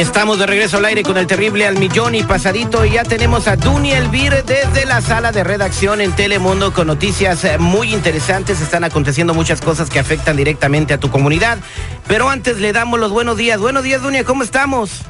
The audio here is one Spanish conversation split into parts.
Estamos de regreso al aire con el terrible al millón y pasadito y ya tenemos a Duny Elvir desde la sala de redacción en Telemundo con noticias eh, muy interesantes. Están aconteciendo muchas cosas que afectan directamente a tu comunidad. Pero antes le damos los buenos días. Buenos días, Dunia, ¿cómo estamos?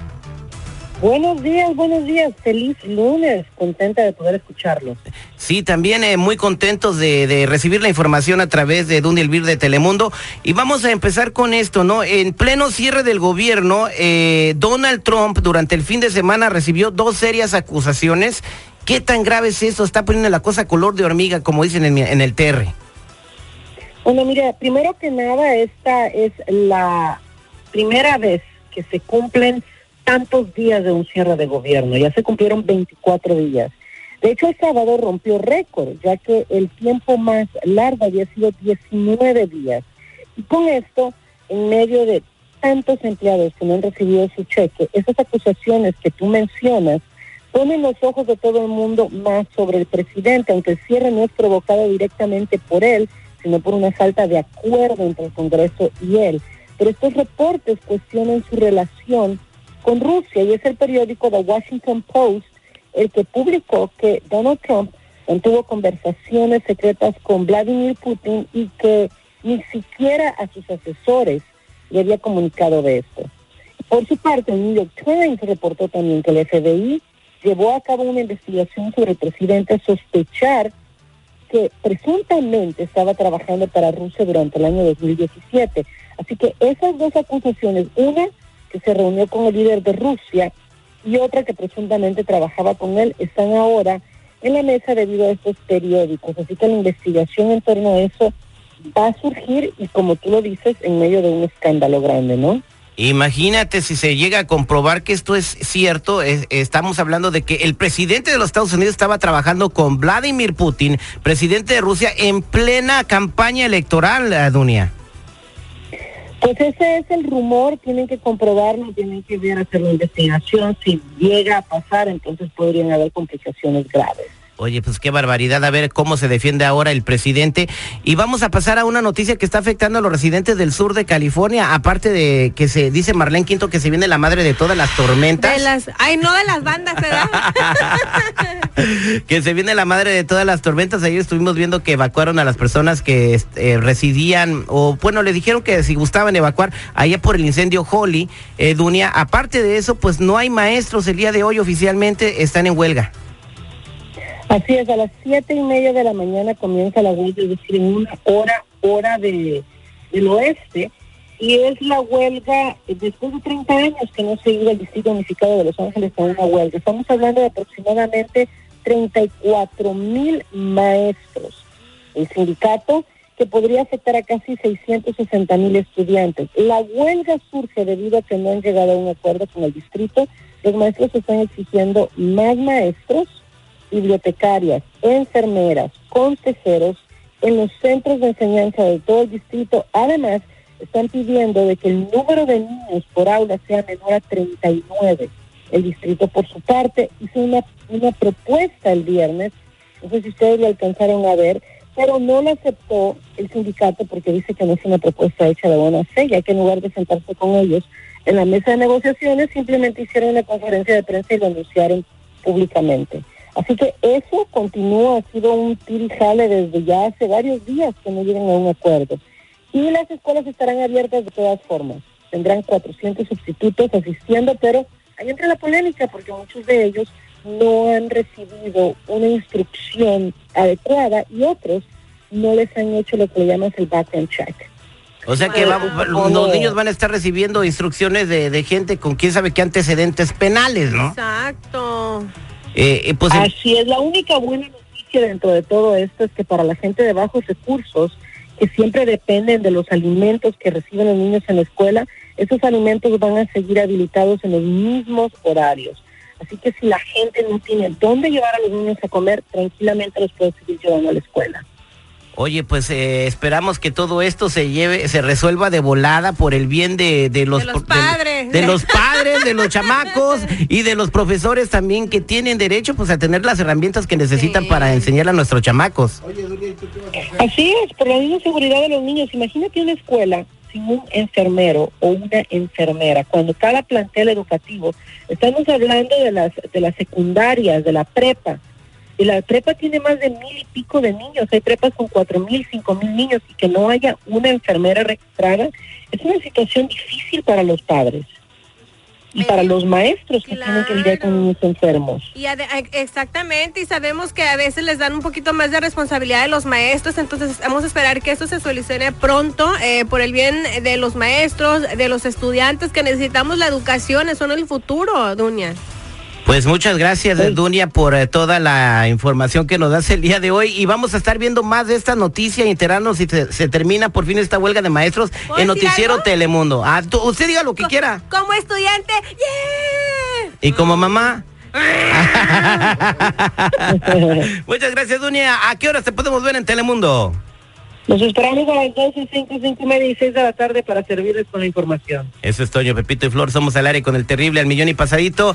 Buenos días, buenos días. Feliz lunes. Contenta de poder escucharlos. Sí, también eh, muy contentos de, recibir la información a través de Duny Elvir de Telemundo. Y vamos a empezar con esto, ¿no? En pleno cierre del gobierno, eh, Donald Trump durante el fin de semana recibió dos serias acusaciones. ¿Qué tan grave es eso? Está poniendo la cosa color de hormiga, como dicen en, en el TR. Bueno, mira, primero que nada, esta es la primera vez que se cumplen tantos días de un cierre de gobierno, ya se cumplieron 24 días. De hecho, El Salvador rompió récord, ya que el tiempo más largo había sido 19 días. Y con esto, en medio de tantos empleados que no han recibido su cheque, esas acusaciones que tú mencionas ponen los ojos de todo el mundo más sobre el presidente, aunque el cierre no es provocado directamente por él, sino por una falta de acuerdo entre el Congreso y él. Pero estos reportes cuestionan su relación con Rusia y es el periódico The Washington Post el que publicó que Donald Trump mantuvo conversaciones secretas con Vladimir Putin y que ni siquiera a sus asesores le había comunicado de esto. Por su parte, el New York Times reportó también que el FBI llevó a cabo una investigación sobre el presidente sospechar que presuntamente estaba trabajando para Rusia durante el año 2017. Así que esas dos acusaciones, una que se reunió con el líder de Rusia y otra que presuntamente trabajaba con él, están ahora en la mesa debido a estos periódicos. Así que la investigación en torno a eso va a surgir y como tú lo dices, en medio de un escándalo grande, ¿no? Imagínate si se llega a comprobar que esto es cierto, estamos hablando de que el presidente de los Estados Unidos estaba trabajando con Vladimir Putin, presidente de Rusia, en plena campaña electoral, eh, Dunia. Pues ese es el rumor, tienen que comprobarlo, tienen que ver, hacer la investigación. Si llega a pasar, entonces podrían haber complicaciones graves. Oye, pues qué barbaridad, a ver cómo se defiende ahora el presidente. Y vamos a pasar a una noticia que está afectando a los residentes del sur de California, aparte de que se dice Marlene Quinto que se viene la madre de todas las tormentas. De las, ay, no de las bandas, ¿verdad? que se viene la madre de todas las tormentas. Ayer estuvimos viendo que evacuaron a las personas que este, residían, o bueno, le dijeron que si gustaban evacuar allá por el incendio Holly, eh, Dunia. Aparte de eso, pues no hay maestros el día de hoy oficialmente, están en huelga. Así es, a las siete y media de la mañana comienza la huelga, es decir, en una hora, hora de, del oeste, y es la huelga después de 30 años que no se iba el Distrito Unificado de Los Ángeles con una huelga. Estamos hablando de aproximadamente 34 mil maestros. El sindicato que podría afectar a casi 660 mil estudiantes. La huelga surge debido a que no han llegado a un acuerdo con el distrito. Los maestros están exigiendo más maestros bibliotecarias, enfermeras, consejeros en los centros de enseñanza de todo el distrito. Además, están pidiendo de que el número de niños por aula sea menor a 39. El distrito, por su parte, hizo una, una propuesta el viernes, no sé si ustedes lo alcanzaron a ver, pero no la aceptó el sindicato porque dice que no es una propuesta hecha de buena fe, ya que en lugar de sentarse con ellos en la mesa de negociaciones, simplemente hicieron una conferencia de prensa y lo anunciaron públicamente. Así que eso continúa, ha sido un tirijale desde ya hace varios días que no llegan a un acuerdo. Y las escuelas estarán abiertas de todas formas. Tendrán 400 sustitutos asistiendo, pero ahí entra la polémica porque muchos de ellos no han recibido una instrucción adecuada y otros no les han hecho lo que le llaman el background check. O sea que los niños van a estar recibiendo instrucciones de, de gente con quién sabe qué antecedentes penales, ¿no? Exacto. Eh, eh, pues, Así es, la única buena noticia dentro de todo esto es que para la gente de bajos recursos, que siempre dependen de los alimentos que reciben los niños en la escuela, esos alimentos van a seguir habilitados en los mismos horarios. Así que si la gente no tiene dónde llevar a los niños a comer, tranquilamente los puede seguir llevando a la escuela. Oye, pues eh, esperamos que todo esto se lleve, se resuelva de volada por el bien de, de los, los de- padres. de, los padres, de los chamacos y de los profesores también que tienen derecho pues a tener las herramientas que necesitan Sí. para enseñar a nuestros chamacos. Así es, por la misma seguridad de los niños. Imagínate una escuela sin un enfermero o una enfermera, cuando cada plantel educativo, estamos hablando de las, de las secundarias, de la prepa, y la prepa tiene más de mil y pico de niños, hay prepas con cuatro mil, cinco mil niños, y que no haya una enfermera registrada, es una situación difícil para los padres y para los maestros que tienen que lidiar con niños enfermos. Y exactamente, y sabemos que a veces les dan un poquito más de responsabilidad a los maestros, entonces vamos a esperar que esto se solucione pronto eh, por el bien de los maestros, de los estudiantes que necesitamos la educación, son el futuro, Dunia. Pues muchas gracias, Sí. Dunia, por eh, toda la información que nos das el día de hoy. Y vamos a estar viendo más de esta noticia y enterarnos si se, se termina por fin esta huelga de maestros ¿Puedo en Noticiero algo? Telemundo. Ah, tú- usted diga lo que quiera. Como estudiante, ¡yeah! Y como mamá. Muchas gracias, Dunia. ¿A qué horas te podemos ver en Telemundo? Nos esperamos a las 12, 5, 5 y media y 6 de la tarde para servirles con la información. Eso es Toño, Pepito y Flor. Somos al aire con el terrible al millón y pasadito.